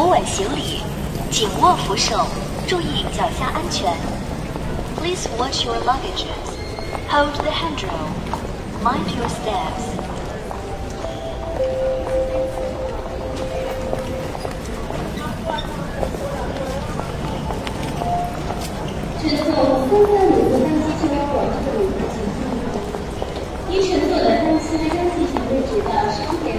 扶稳行李，紧握扶手，注意脚下安全。Please watch your luggages. Hold the handrail. Mind your steps. 乘坐三三五路单机车广州的旅客请注意，因乘坐的单次单机行位直到十一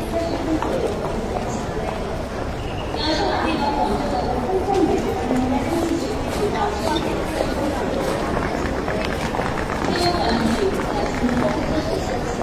どうぞ。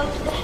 아, 감사합니다.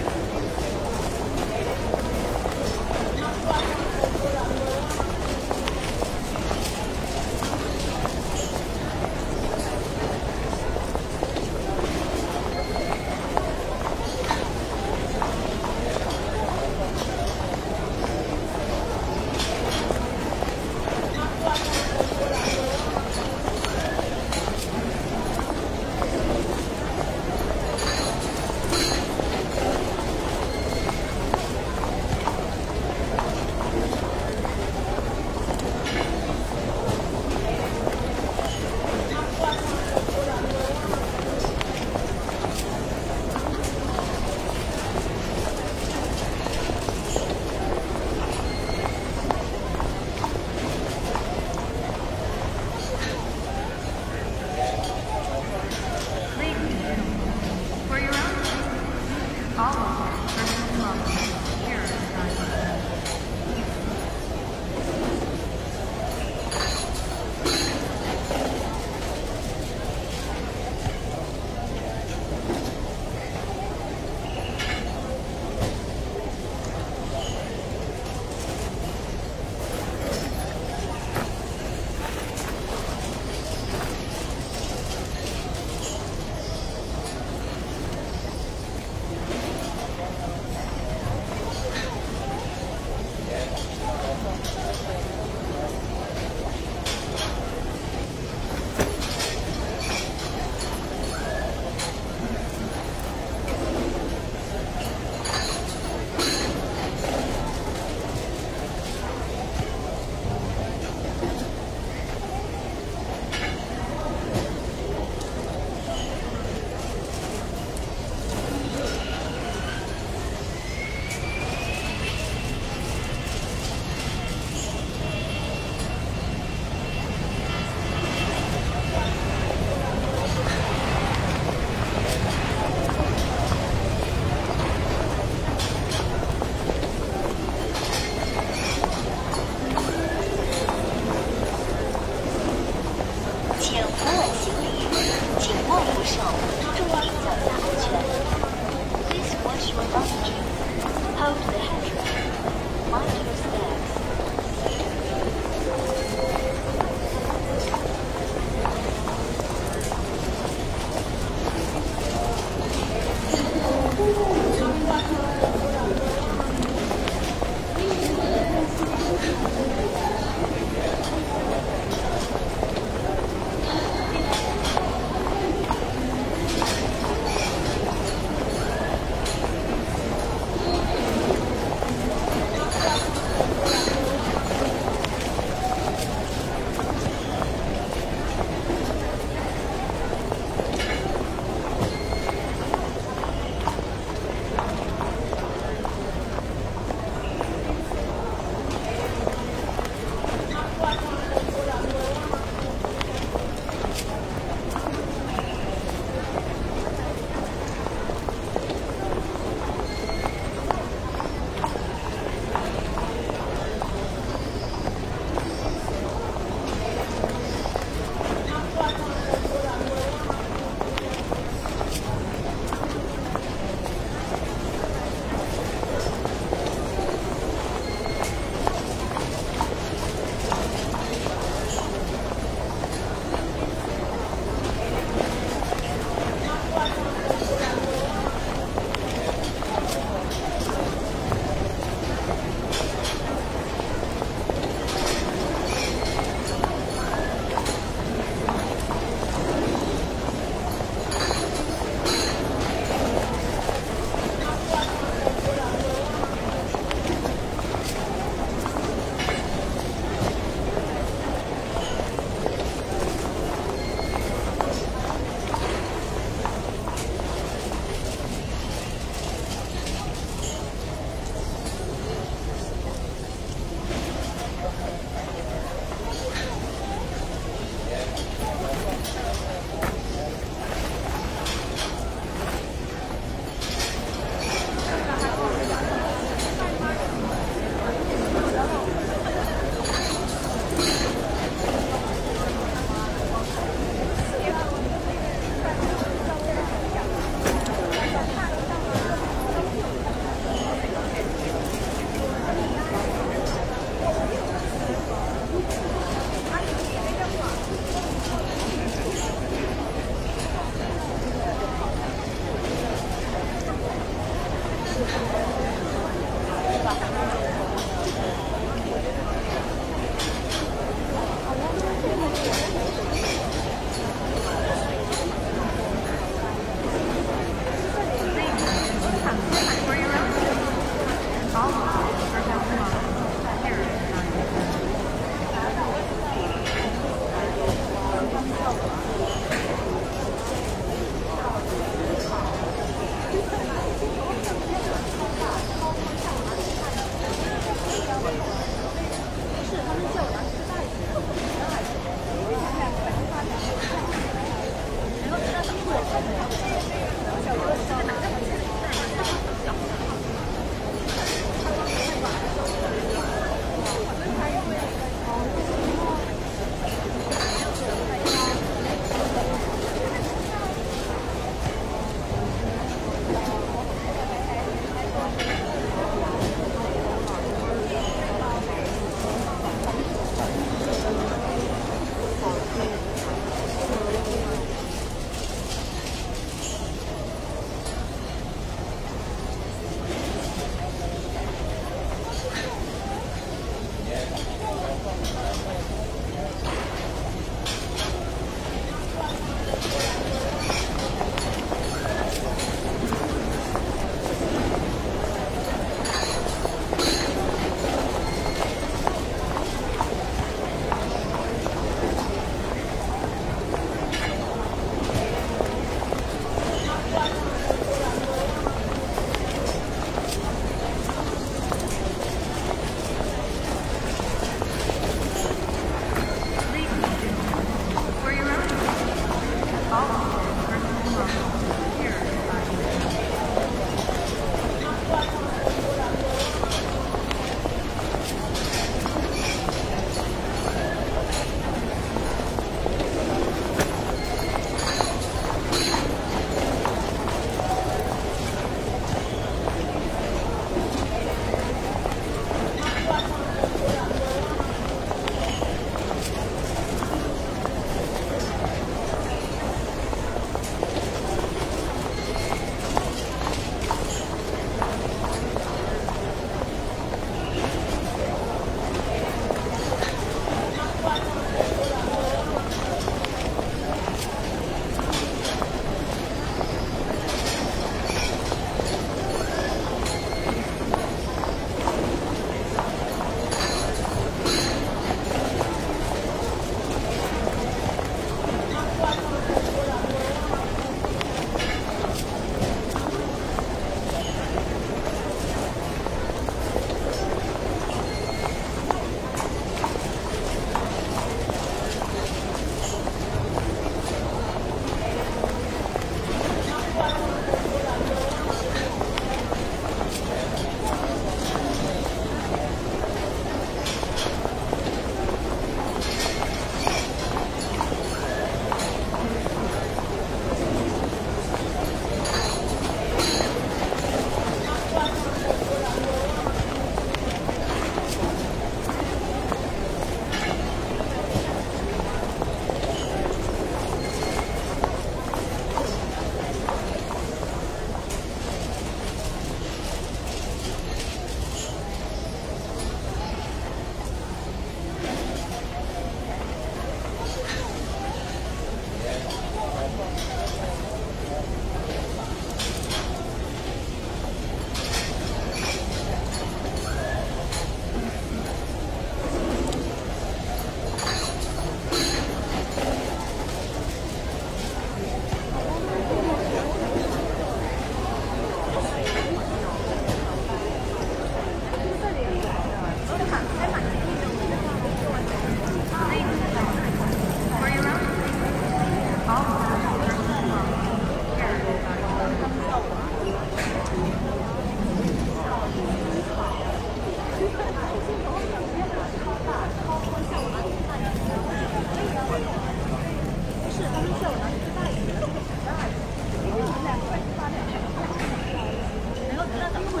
这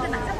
个男？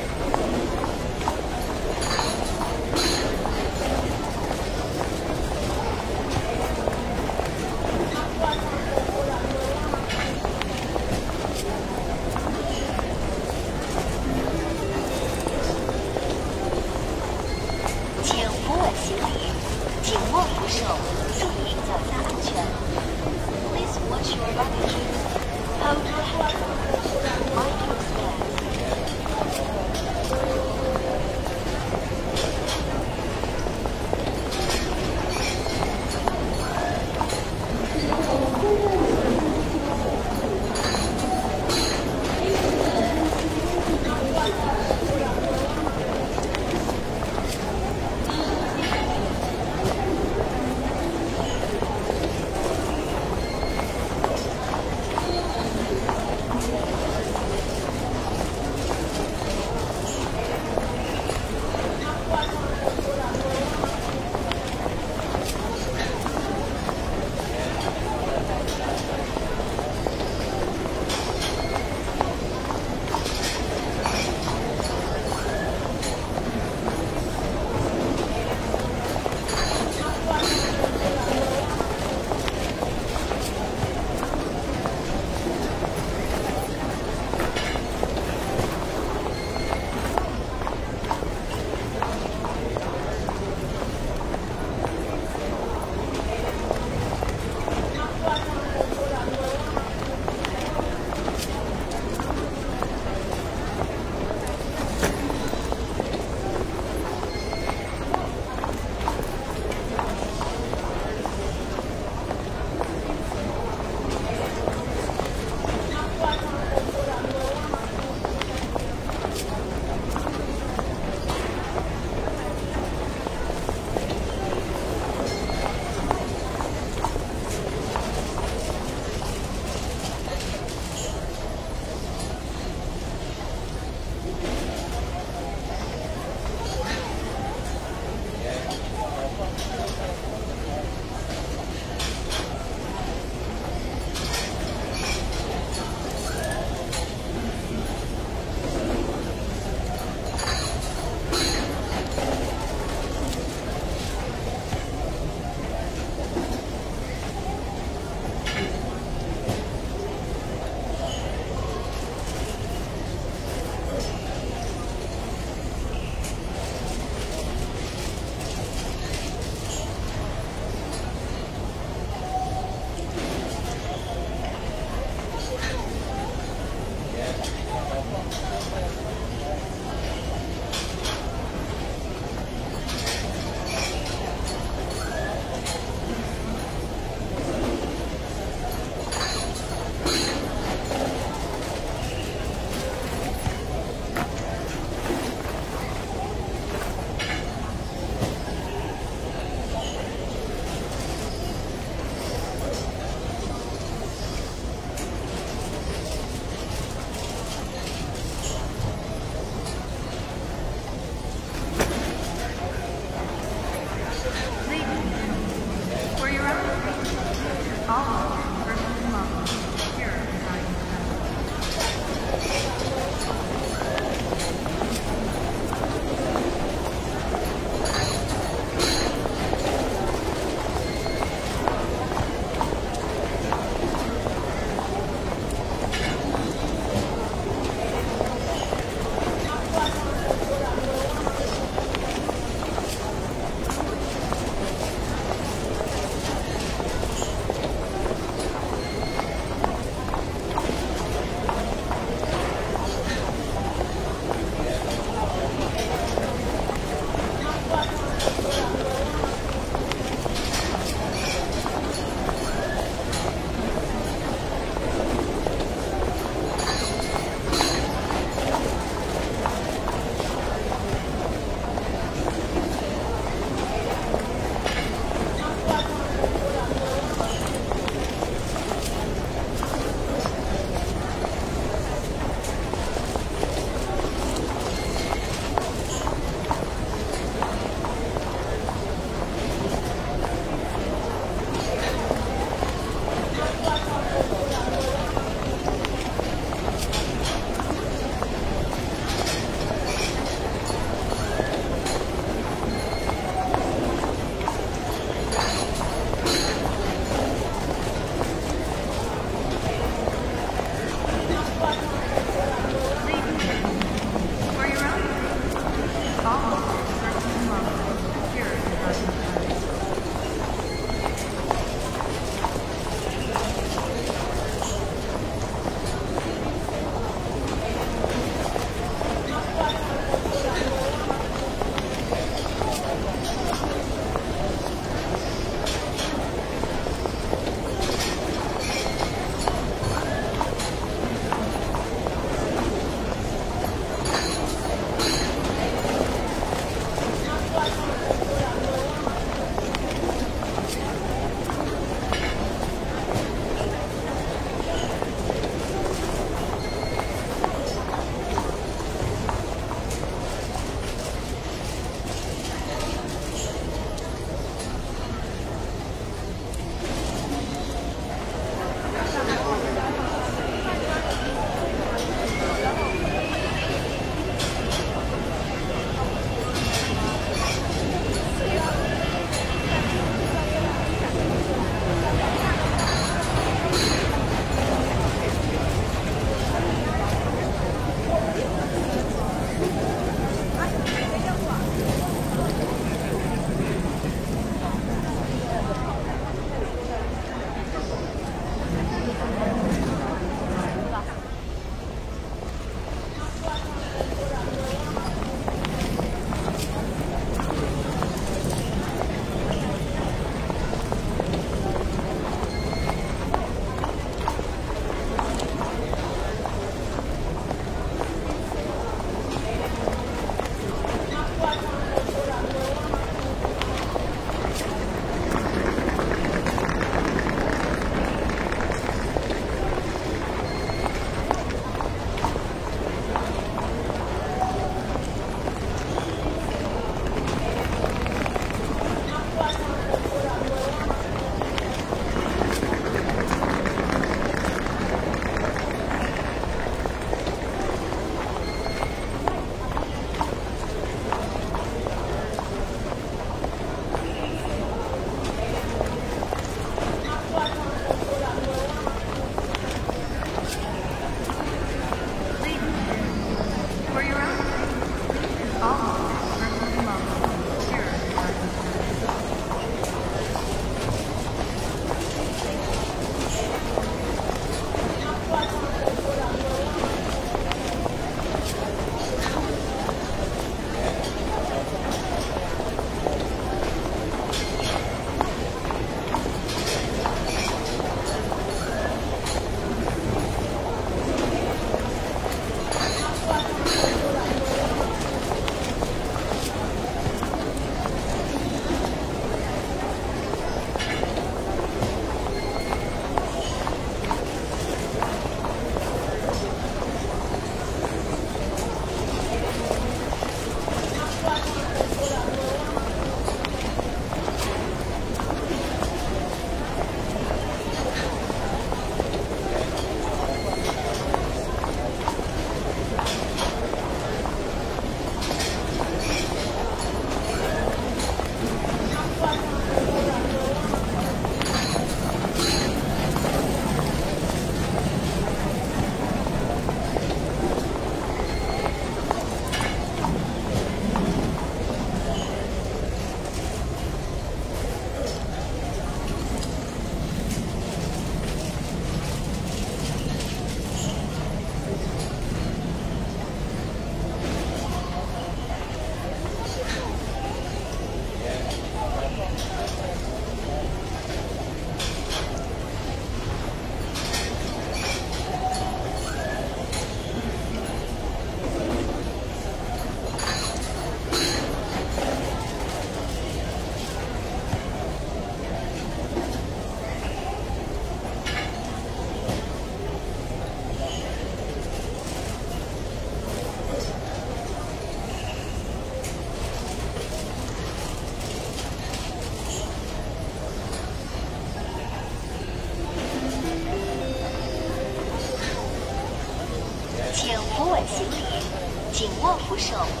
握